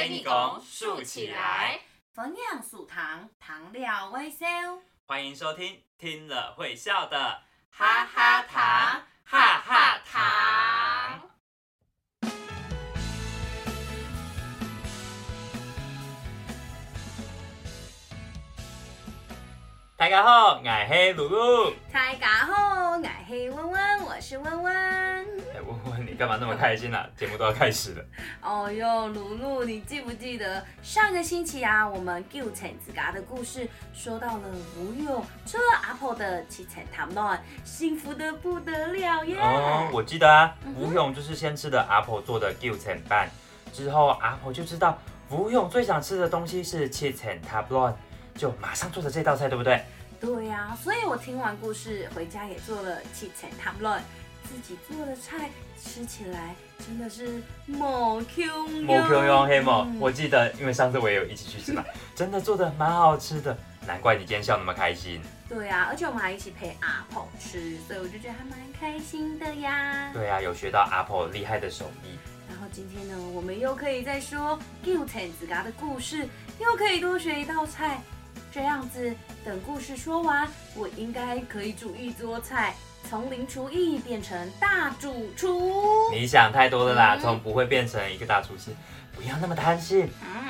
非你公竖起来，分量数糖，糖料微笑。欢迎收听听了会笑的哈哈糖，哈哈糖。大家好，我是露露。大家好，我是温温，我是温温。干嘛那么开心啊？节目都要开始了。哦哟，露露，你记不记得上个星期啊，我们九层子嘎的故事说到了吴勇吃了阿婆的七层糖卵，幸福的不得了耶。哦，我记得啊，吴勇就是先吃的阿婆做的九层蛋，之后阿婆就知道吴勇最想吃的东西是七层糖卵。就马上做的这道菜，对不对？对呀，所以我听完故事回家也做了七层糖卵，自己做的菜吃起来真的是某 Q 某 Q 用黑某。我记得，因为上次我也有一起去吃嘛，真的做的蛮好吃的，难怪你今天笑那么开心。对啊，而且我们还一起陪阿婆吃，所以我就觉得还蛮开心的呀。对啊，有学到阿婆厉害的手艺。然后今天呢，我们又可以再说九层子家的故事，又可以多学一道菜。这样子，等故事说完，我应该可以煮一桌菜，从零厨艺变成大主厨。你想太多了啦，从不会变成一个大厨师，不要那么贪心。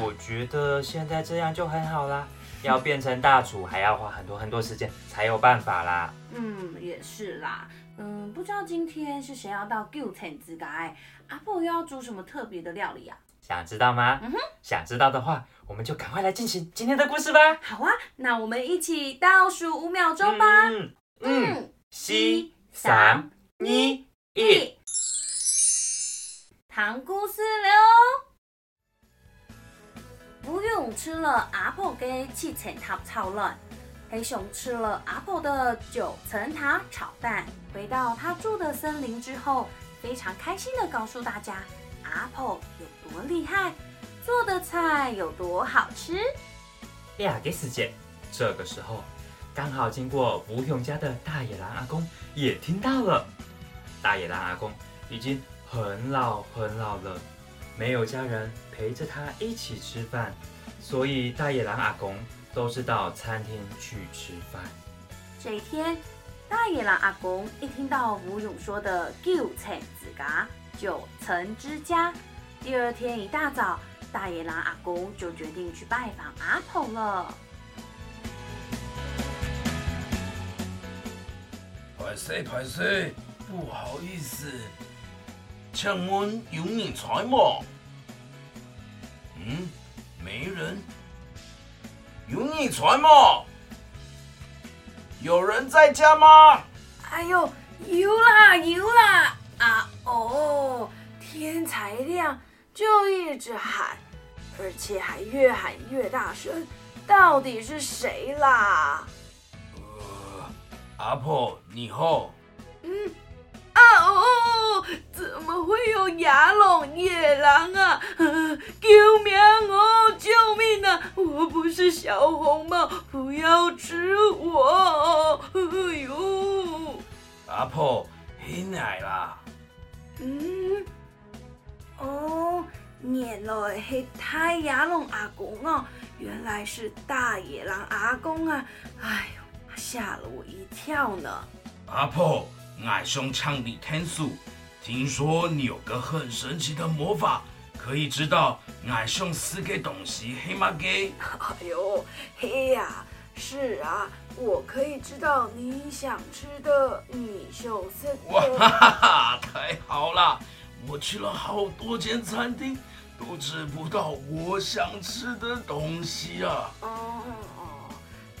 我觉得现在这样就很好啦。要变成大厨，还要花很多很多时间才有办法啦。嗯，也是啦。嗯，不知道今天是谁要到九层之家？阿婆又要煮什么特别的料理啊？想知道吗？嗯哼，想知道的话，我们就赶快来进行今天的故事吧。好啊，那我们一起倒数五秒钟吧。嗯嗯，七、三、二、一。糖故事了。吴勇吃了阿婆给七层塔炒卵，黑熊吃了阿婆的九层塔炒蛋。回到他住的森林之后，非常开心的告诉大家。阿婆有多厉害，做的菜有多好吃。两个时间，这个时候刚好经过吴勇家的大野狼阿公也听到了。大野狼阿公已经很老很老了，没有家人陪着他一起吃饭，所以大野狼阿公都是到餐厅去吃饭。这一天，大野狼阿公一听到吴勇说的九层子嘎。九层之家。第二天一大早，大野狼阿公就决定去拜访阿婆了。排谁排谁，不好意思，请问有人在吗？嗯，没人。有人在吗？有人在家吗？哎呦，有啦有啦。啊哦！天才亮就一直喊，而且还越喊越大声。到底是谁啦？呃，阿婆你好。嗯啊哦！怎么会有牙龙野狼啊？救命哦！救命啊！我不是小红帽，不要吃我！哎呦！阿婆，你来啦！嗯，哦，原来是太阳龙阿公哦，原来是大野狼阿公啊！哎呦，吓了我一跳呢。阿婆，爱上唱的天数，听说你有个很神奇的魔法，可以知道爱上四个东西，黑吗？给？哎呦，嘿呀！是啊，我可以知道你想吃的你秀色。哇哈哈哈！太好了，我去了好多间餐厅，都吃不到我想吃的东西啊。哦哦，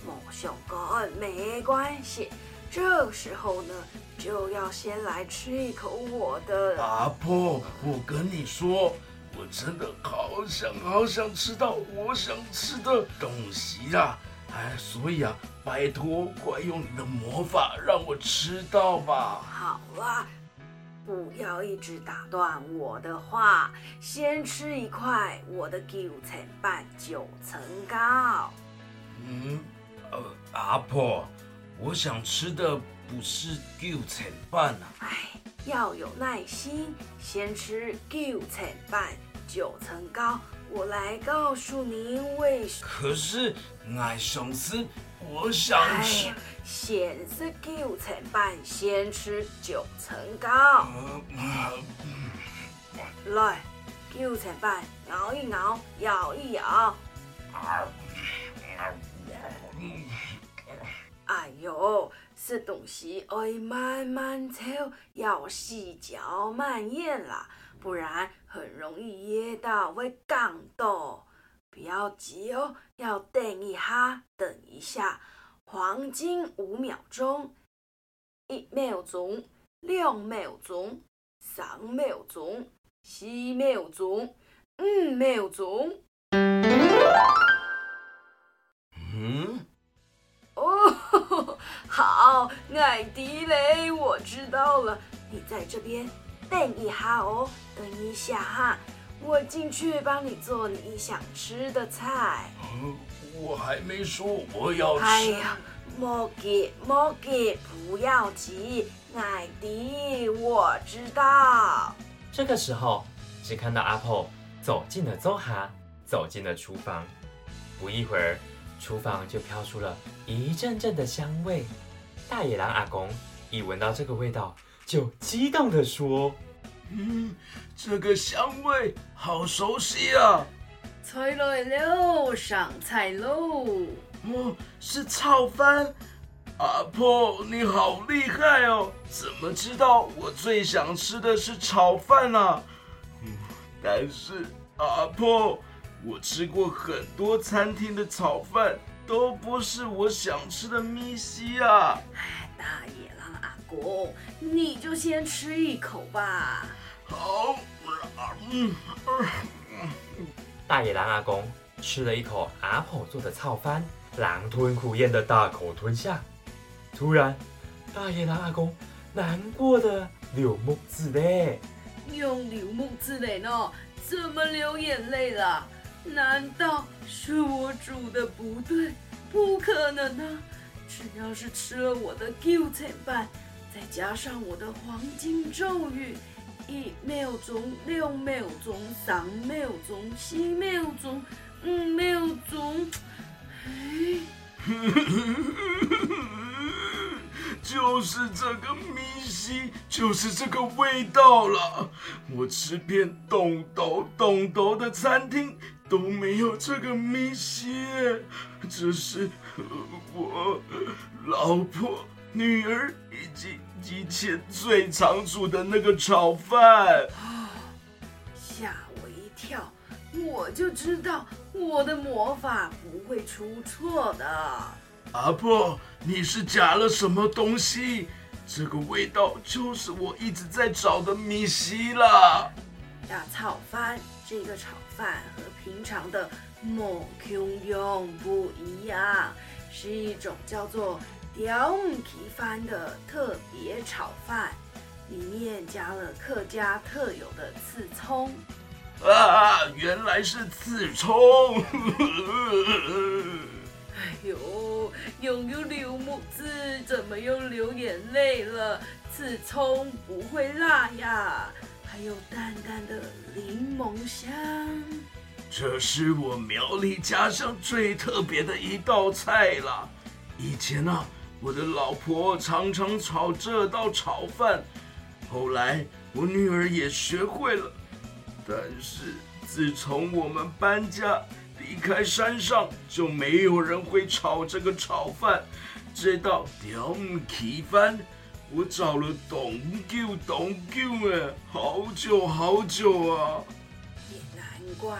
莫想哥没关系，这时候呢，就要先来吃一口我的。阿婆，我跟你说，我真的好想好想吃到我想吃的东西啊。哎，所以啊，拜托，快用你的魔法让我吃到吧。好啊，不要一直打断我的话，先吃一块我的九层半九层糕。嗯，呃，阿婆，我想吃的不是九层半啊。哎，要有耐心，先吃九层半九层糕，我来告诉您为什可是俺上次我想吃，先吃九层半，先吃九层糕。来，九层半，咬一咬，咬一咬。啊嗯哎呦，吃东西要慢慢抽，要细嚼慢咽啦，不然很容易噎到，会感到。不要急哦，要等一下，等一下，黄金五秒钟，一秒钟，两秒钟，三秒钟，四秒钟，五秒钟。嗯，哦，好，艾迪雷，我知道了，你在这边等一下哦，等一下哈，我进去帮你做你想吃的菜。嗯我还没说我要吃。哎呀，莫急莫急，不要急，艾迪，我知道。这个时候，只看到阿婆走进了周哈，走进了厨房。不一会儿，厨房就飘出了一阵阵的香味。大野狼阿公一闻到这个味道，就激动地说嗯，这个香味好熟悉啊！菜来了，上菜喽！哦，是炒饭。阿婆，你好厉害哦！怎么知道我最想吃的是炒饭啊？嗯，但是阿婆，我吃过很多餐厅的炒饭，都不是我想吃的米西啊。哎，大野狼阿公，你就先吃一口吧。，：“大野狼阿公吃了一口阿婆做的炒饭，狼吞虎咽的大口吞下。突然，大野狼阿公难过的流目子泪。用流木之类呢？怎么流眼泪了？难道是我煮的不对？不可能啊！只要是吃了我的九层半，再加上我的黄金咒语，一秒钟、兩秒钟、三秒钟、四秒钟、五秒鐘，哎，就是这个米西，就是这个味道了。我吃遍东斗东斗的餐厅都没有这个米西，这是我老婆、女儿以及以前最常煮的那个炒饭。吓我一跳！我就知道我的魔法不会出错的。阿婆，你是加了什么东西？这个味道就是我一直在找的米西啦。大炒饭，这个炒饭和平常的某 Q 用不一样，是一种叫做雕皮饭的特别炒饭，里面加了客家特有的刺葱。啊，原来是刺葱。哎呦，又又流木子，怎么又流眼泪了？刺葱不会辣呀，还有淡淡的柠檬香。这是我苗栗家乡最特别的一道菜啦。以前啊，我的老婆常常炒这道炒饭，后来我女儿也学会了。但是自从我们搬家离开山上，就没有人会炒这个炒饭。这道雕皮饭，我找了董久董久哎，好久好久啊。也难怪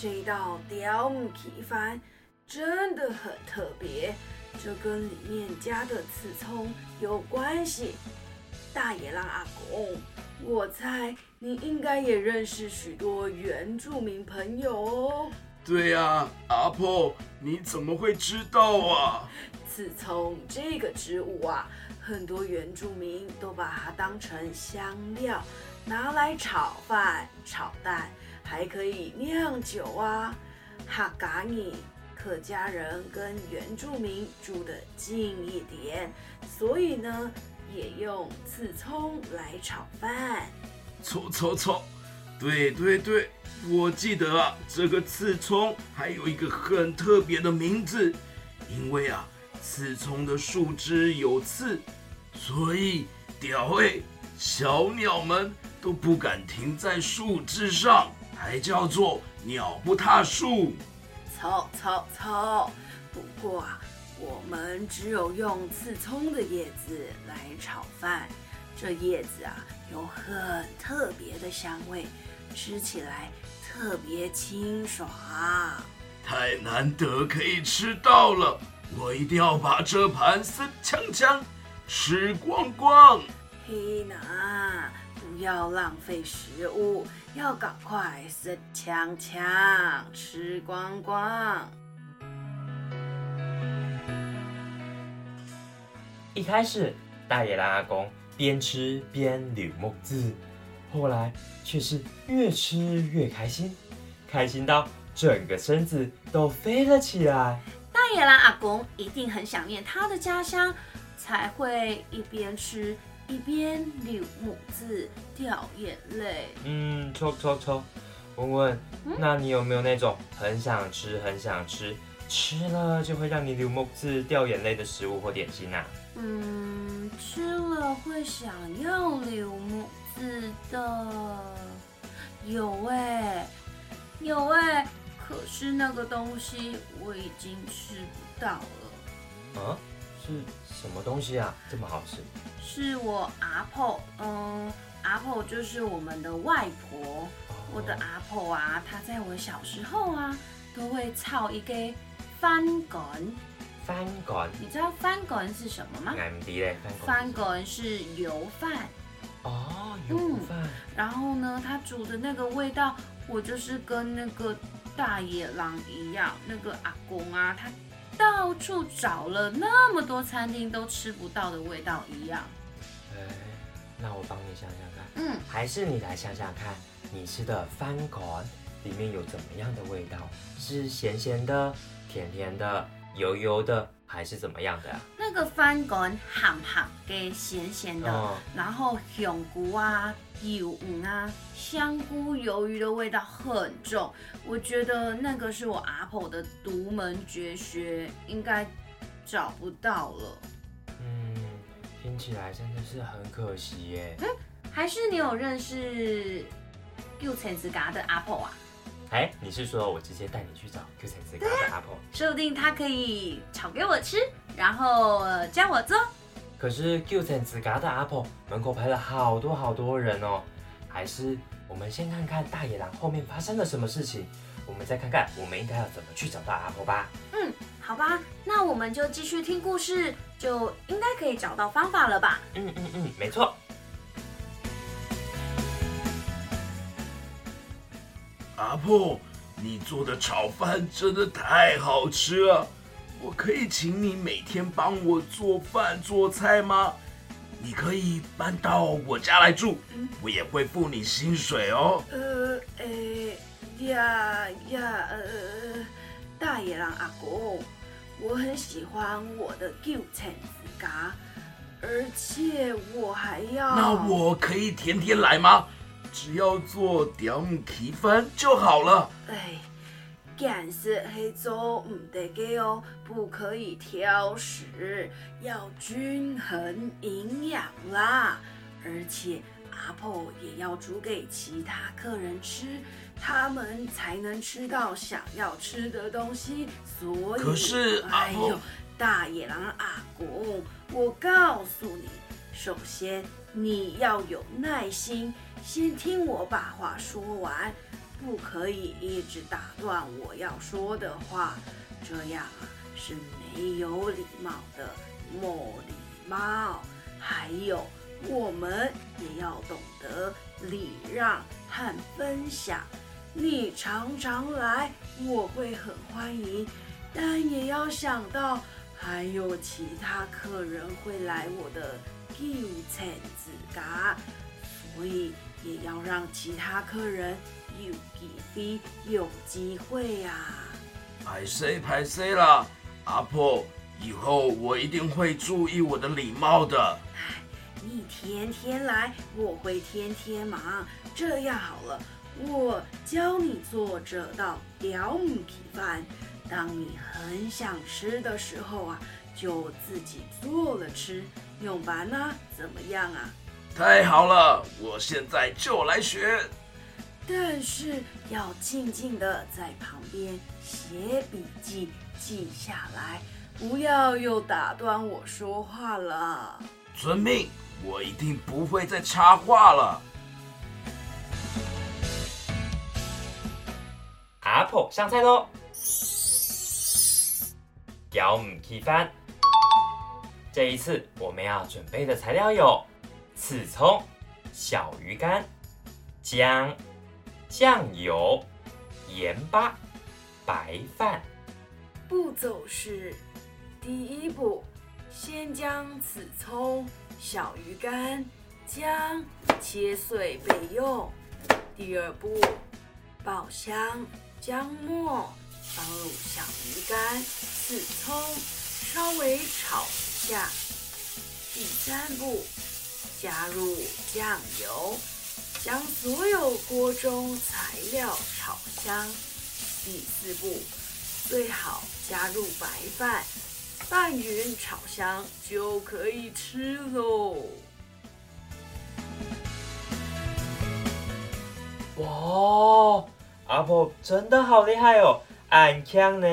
这道雕皮饭真的很特别，这跟里面加的刺葱有关系。大野狼阿公，我猜你应该也认识许多原住民朋友哦。对呀、阿婆，你怎么会知道啊？刺葱这个植物啊，很多原住民都把它当成香料，拿来炒饭、炒蛋，还可以酿酒啊。哈嘎尼客家人跟原住民住得近一点，所以呢，也用刺葱来炒饭。错错错，对对对，我记得啊，这个刺葱还有一个很特别的名字，因为啊，刺葱的树枝有刺，所以鸟类、小鸟们都不敢停在树枝上，还叫做鸟不踏树。错错错！不过啊，我们只有用刺葱的叶子来炒饭，这叶子啊有很特别的香味，吃起来特别清爽。太难得可以吃到了，我一定要把这盘生锵锵吃光光。嘿娜，不要浪费食物，要赶快死锵锵吃光光。一开始，大野狼阿公边吃边捋木字，后来却是越吃越开心，开心到整个身子都飞了起来。大野狼阿公一定很想念他的家乡，才会一边吃一边流母字掉眼泪。嗯，抽抽抽，文文，那你有没有那种很想吃、很想吃，吃了就会让你流木字掉眼泪的食物或点心啊？嗯，吃了会想要流母字的，有哎、有哎、可是那个东西我已经吃不到了。啊，是什么东西啊？这么好吃？是我阿婆，嗯，阿婆就是我们的外婆。我的阿婆啊，她在我小时候啊，都会炒一个翻滚。翻滚，你知道翻滚是什么吗？翻翻滚。是油饭，哦，油饭。然后呢，它煮的那个味道，我就是跟那个大野狼一样，那个阿公啊，他到处找了那么多餐厅都吃不到的味道一样。哎，那我帮你想想看，嗯，还是你来想想看，你吃的翻滚里面有怎么样的味道？是咸咸的、甜甜的、油油的，还是怎么样的啊？那个翻滚咸咸的咸咸的，哦然后香菇啊、油鱼啊、香菇、鱿鱼的味道很重，我觉得那个是我阿婆的独门绝学，应该找不到了。嗯，听起来真的是很可惜耶。还是你有认识六层子嘎的阿婆啊？哎，你是说我直接带你去找 Q 层子嘎的阿婆？说不定他可以炒给我吃，然后呃教我做。可是 Q 层子嘎的阿婆门口排了好多好多人哦，还是我们先看看大野狼后面发生了什么事情，我们再看看我们应该要怎么去找到阿婆吧。嗯好吧，那我们就继续听故事，就应该可以找到方法了吧？嗯嗯嗯，没错。阿婆，你做的炒饭真的太好吃了，我可以请你每天帮我做饭做菜吗？你可以搬到我家来住，我也会付你薪水哦。呃，诶，呀呀，呃，大野狼阿公，我很喜欢我的九层子嘎，而且我还要……那我可以天天来吗？只要做点皮饭就好了。哎，干是黑做唔得嘅哦，不可以挑食，要均衡营养啦。而且阿婆也要煮给其他客人吃，他们才能吃到想要吃的东西。所以，可是阿婆哎呦，大野狼阿公，我告诉你，首先你要有耐心，先听我把话说完。不可以一直打断我要说的话，这样啊是没有礼貌的，没礼貌。还有，我们也要懂得礼让和分享。你常常来，我会很欢迎，但也要想到还有其他客人会来我的旧城子嘎，所以也要让其他客人有机会有机会呀、拍谁排谁啦，阿婆，以后我一定会注意我的礼貌的。你天天来，我会天天忙。这样好了，我教你做这道雕母皮饭。当你很想吃的时候啊，就自己做了吃，用完呢？怎么样啊？太好了，我现在就来学。但是要静静的在旁边写笔记，记下来，不要又打断我说话了。遵命，我一定不会再插话了。阿婆上菜喽！要唔起饭。这一次我们要准备的材料有：刺葱、小鱼干、姜、酱油、盐巴、白饭。步骤是：第一步，先将刺葱、小鱼干、姜切碎备用；第二步，爆香姜末。放入小鱼干、刺葱，稍微炒下。第三步，加入酱油，将所有锅中材料炒香。第四步，最好加入白饭，拌匀炒香就可以吃喽。哇，阿婆真的好厉害哦！暗枪呢，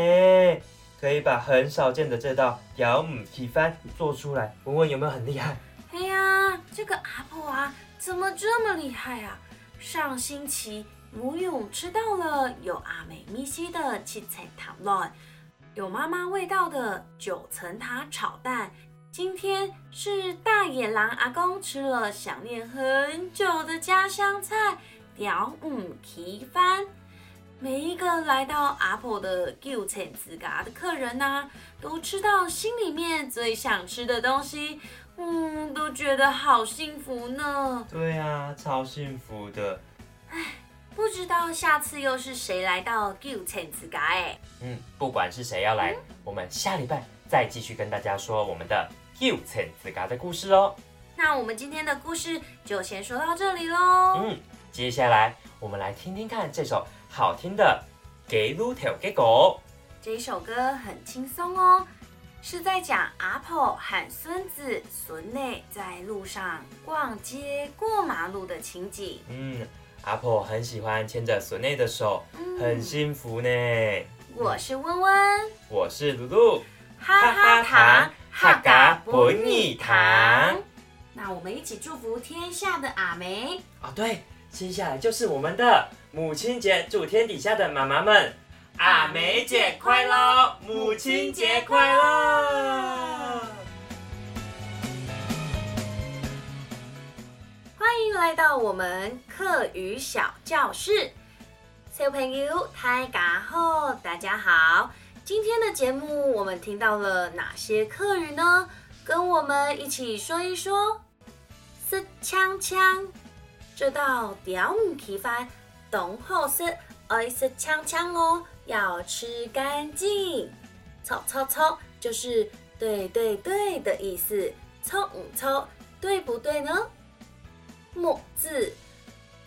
可以把很少见的这道雕母鸡饭做出来。文文有没有很厉害？哎呀，这个阿婆啊，怎么这么厉害啊？上星期母勇吃到了有阿美咪西的七彩糖卵，有妈妈味道的九层塔炒蛋。今天是大野狼阿公吃了想念很久的家乡菜雕母鸡饭。每一个来到阿婆的旧城自家的客人呐，都吃到心里面最想吃的东西，嗯，都觉得好幸福呢。对啊，超幸福的。唉，不知道下次又是谁来到旧城自家哎。嗯，不管是谁要来，我们下礼拜再继续跟大家说我们的旧城自家的故事哦。那我们今天的故事就先说到这里喽。嗯，接下来我们来听听看这首。好听的《给路条给狗》这首歌很轻松哦，是在讲阿婆喊孙子孙内在路上逛街过马路的情景。嗯，阿婆很喜欢牵着孙内的手，很幸福呢。我是温温，我是露露，哈哈糖哈嘎本你糖。那我们一起祝福天下的阿梅啊！对，接下来就是我们的。母亲节，祝天底下的妈妈们阿梅姐快乐，母亲节快乐！欢迎来到我们课语小教室，小朋友大家好，大家好。今天的节目我们听到了哪些课语呢？跟我们一起说一说。是枪枪，这道雕母皮饭。懂好食，爱食枪枪哦，要吃干净。错错错，就是对对对的意思。错唔错，对不对呢？木字，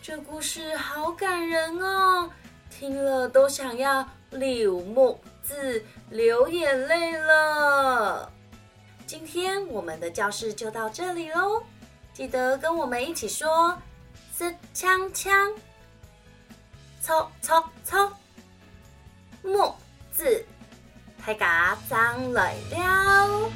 这故事好感人哦，听了都想要流木字流眼泪了。今天我们的教室就到这里喽，记得跟我们一起说是枪枪。错错错，木字，大家张来了，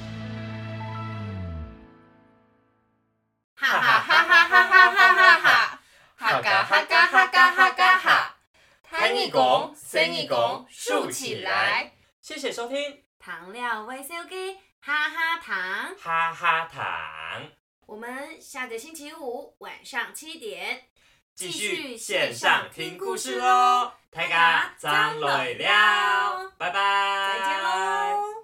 哈哈哈哈哈哈哈哈哈，哈嘎哈嘎哈嘎哈嘎哈，弹一弓，伸一弓，竖起来。谢谢收听，糖料微笑给哈哈糖，哈哈糖。我们下个星期五晚上七点。继续线上听故事喽，大家张磊了，拜拜，再见喽。